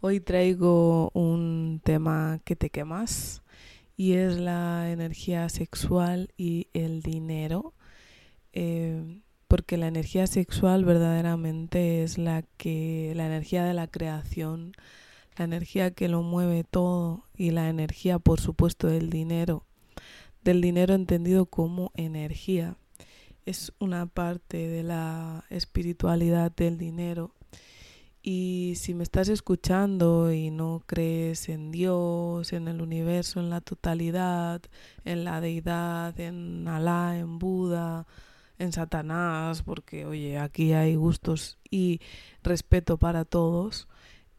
Hoy traigo un tema que te quemas y es la energía sexual y el dinero. Eh, porque la energía sexual verdaderamente es la que la energía de la creación, la energía que lo mueve todo y la energía, por supuesto, del dinero, del dinero entendido como energía. Es una parte de la espiritualidad del dinero y si me estás escuchando y no crees en Dios, en el universo, en la totalidad, en la deidad, en Alá, en Buda, en Satanás, porque oye, aquí hay gustos y respeto para todos,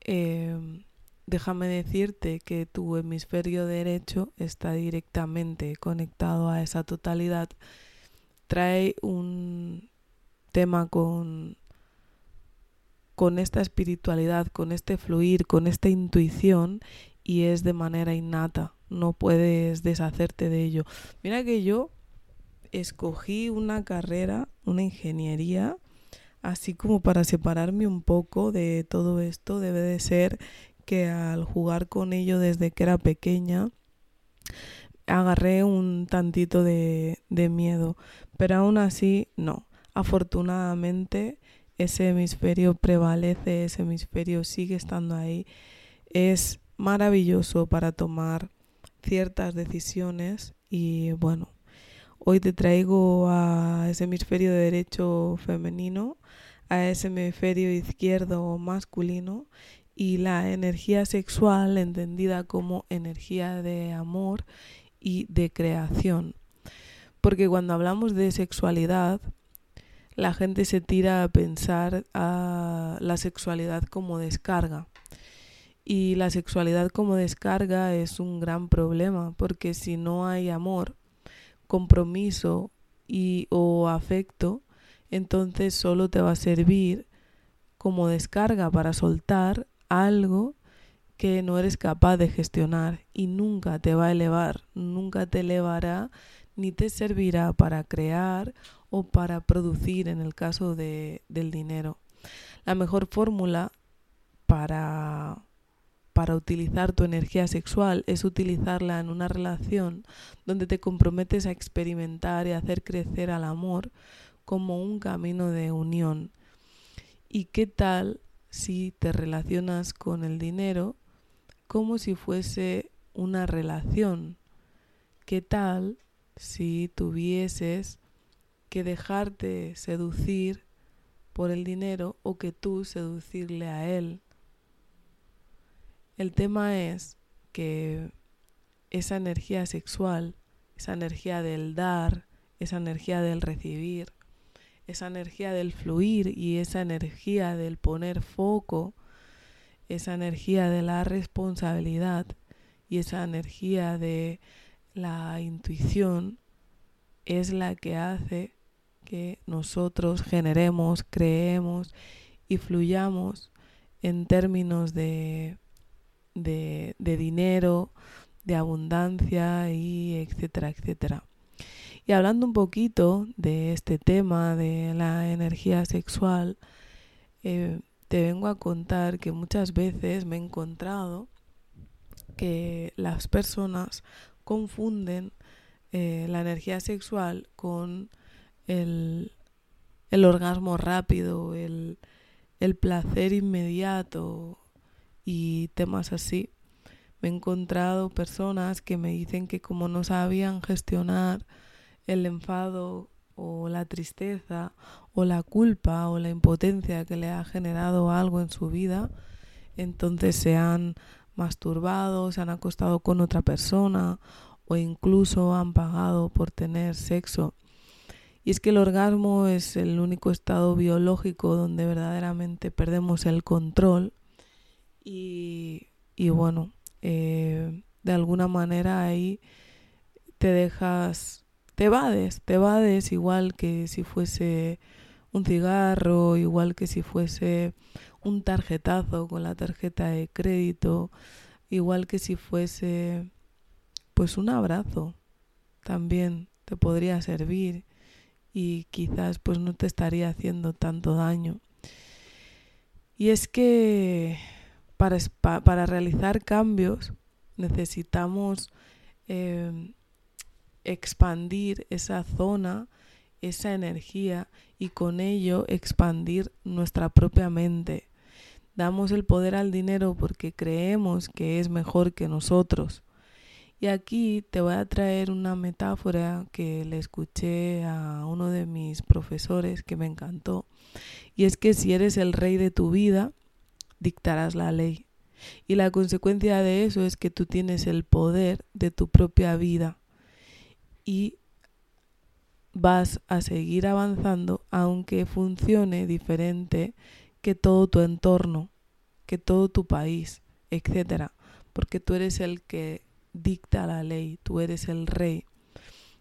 em, déjame decirte que tu hemisferio derecho está directamente conectado a esa totalidad. Trae un tema con con esta espiritualidad, con este fluir, con esta intuición y es de manera innata, no puedes deshacerte de ello. Mira que yo escogí una carrera, una ingeniería, así como para separarme un poco de todo esto, debe de ser que al jugar con ello desde que era pequeña, agarré un tantito de, de miedo, pero aún así no. Afortunadamente ese hemisferio prevalece, ese hemisferio sigue estando ahí. Es maravilloso para tomar ciertas decisiones y bueno, hoy te traigo a ese hemisferio derecho femenino, a ese hemisferio izquierdo masculino y la energía sexual entendida como energía de amor y de creación. Porque cuando hablamos de sexualidad, la gente se tira a pensar a la sexualidad como descarga. Y la sexualidad como descarga es un gran problema, porque si no hay amor, compromiso y o afecto, entonces solo te va a servir como descarga para soltar algo que no eres capaz de gestionar y nunca te va a elevar, nunca te elevará ni te servirá para crear o para producir en el caso de, del dinero. La mejor fórmula para, para utilizar tu energía sexual es utilizarla en una relación donde te comprometes a experimentar y hacer crecer al amor como un camino de unión. ¿Y qué tal si te relacionas con el dinero como si fuese una relación? ¿Qué tal si tuvieses que dejarte seducir por el dinero o que tú seducirle a él. El tema es que esa energía sexual, esa energía del dar, esa energía del recibir, esa energía del fluir y esa energía del poner foco, esa energía de la responsabilidad y esa energía de la intuición es la que hace que nosotros generemos, creemos y fluyamos en términos de, de, dinero, de abundancia y etcétera, etcétera. Y hablando un poquito de este tema de la energía sexual, eh, te vengo a contar que muchas veces me he encontrado que las personas confunden eh, la energía sexual con el, el orgasmo rápido, el, el placer inmediato y temas así. Me he encontrado personas que me dicen que como no sabían gestionar el enfado o la tristeza o la culpa o la impotencia que le ha generado algo en su vida, entonces se han masturbado, se han acostado con otra persona o incluso han pagado por tener sexo. Y es que el orgasmo es el único estado biológico donde verdaderamente perdemos el control y, bueno, eh, de alguna manera ahí te dejas, te evades, te evades igual que si fuese un cigarro, igual que si fuese un tarjetazo con la tarjeta de crédito, igual que si fuese pues un abrazo también te podría servir y quizás pues no te estaría haciendo tanto daño. Y es que para, para realizar cambios necesitamos em, expandir esa zona, esa energía y con ello expandir nuestra propia mente. Damos el poder al dinero porque creemos que es mejor que nosotros. Y aquí te voy a traer una metáfora que le escuché a uno de mis profesores que me encantó. Y es que si eres el rey de tu vida, dictarás la ley. Y la consecuencia de eso es que tú tienes el poder de tu propia vida. Y vas a seguir avanzando aunque funcione diferente que todo tu entorno, que todo tu país, etcétera, porque tú eres el que dicta la ley, tú eres el rey.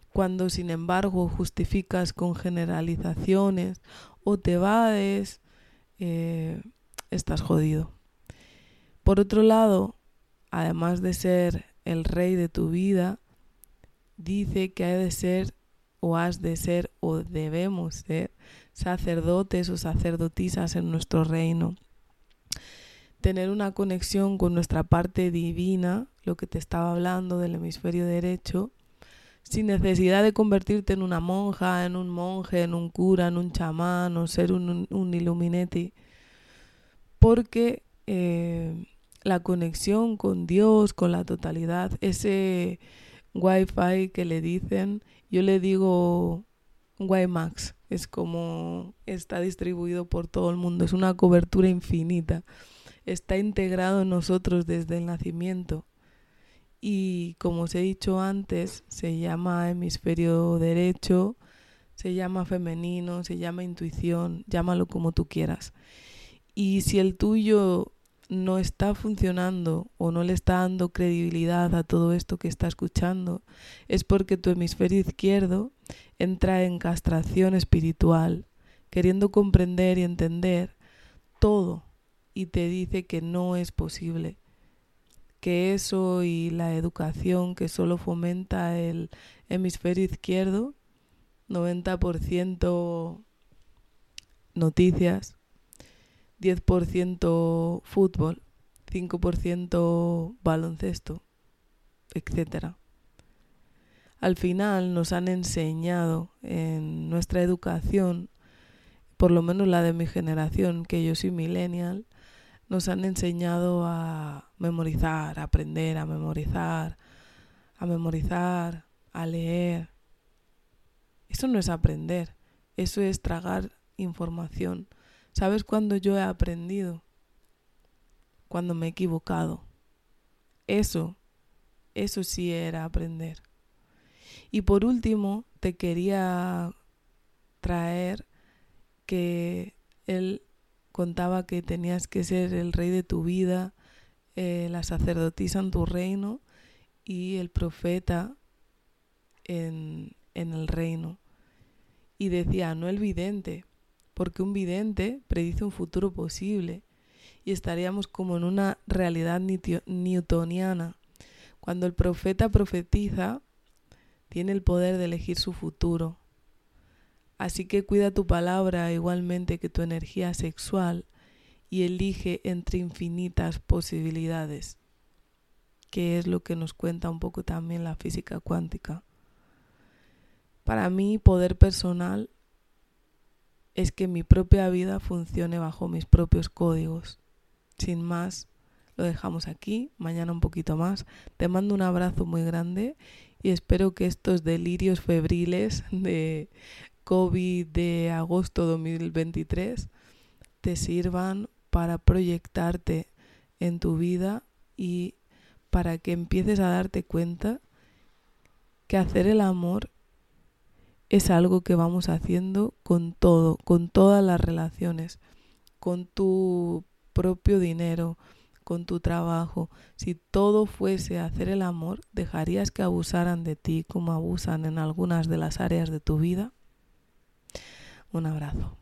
Cuando sin embargo justificas con generalizaciones o te vades, eh, estás jodido. Por otro lado, además de ser el rey de tu vida, dice que hay de ser o has de ser o debemos ser sacerdotes o sacerdotisas en nuestro reino. Tener una conexión con nuestra parte divina, lo que te estaba hablando del hemisferio derecho, sin necesidad de convertirte en una monja, en un monje, en un cura, en un chamán o ser un, un illuminati, porque eh, la conexión con Dios, con la totalidad, ese wifi que le dicen, yo le digo WiMAX, es como está distribuido por todo el mundo, es una cobertura infinita, está integrado en nosotros desde el nacimiento y como os he dicho antes, se llama hemisferio derecho, se llama femenino, se llama intuición, llámalo como tú quieras. Y si el tuyo no está funcionando o no le está dando credibilidad a todo esto que está escuchando, es porque tu hemisferio izquierdo entra en castración espiritual, queriendo comprender y entender todo y te dice que no es posible, que eso y la educación que solo fomenta el hemisferio izquierdo, 90% noticias, 10% fútbol, 5% baloncesto, etc. Al final nos han enseñado en nuestra educación, por lo menos la de mi generación, que yo soy millennial, nos han enseñado a memorizar, a aprender, a memorizar, a memorizar, a leer. Eso no es aprender, eso es tragar información ¿Sabes cuándo yo he aprendido? Cuando me he equivocado. Eso, eso sí era aprender. Y por último, te quería traer que él contaba que tenías que ser el rey de tu vida, eh, la sacerdotisa en tu reino y el profeta en, en el reino. Y decía, no el vidente, porque un vidente predice un futuro posible y estaríamos como en una realidad newtoniana. Cuando el profeta profetiza, tiene el poder de elegir su futuro. Así que cuida tu palabra igualmente que tu energía sexual y elige entre infinitas posibilidades, que es lo que nos cuenta un poco también la física cuántica. Para mí, poder personal es que mi propia vida funcione bajo mis propios códigos. Sin más, lo dejamos aquí, mañana un poquito más. Te mando un abrazo muy grande y espero que estos delirios febriles de COVID de agosto 2023 te sirvan para proyectarte en tu vida y para que empieces a darte cuenta que hacer el amor es algo que vamos haciendo con todo, con todas las relaciones, con tu propio dinero, con tu trabajo, si todo fuese hacer el amor, ¿dejarías que abusaran de ti como abusan en algunas de las áreas de tu vida? Un abrazo.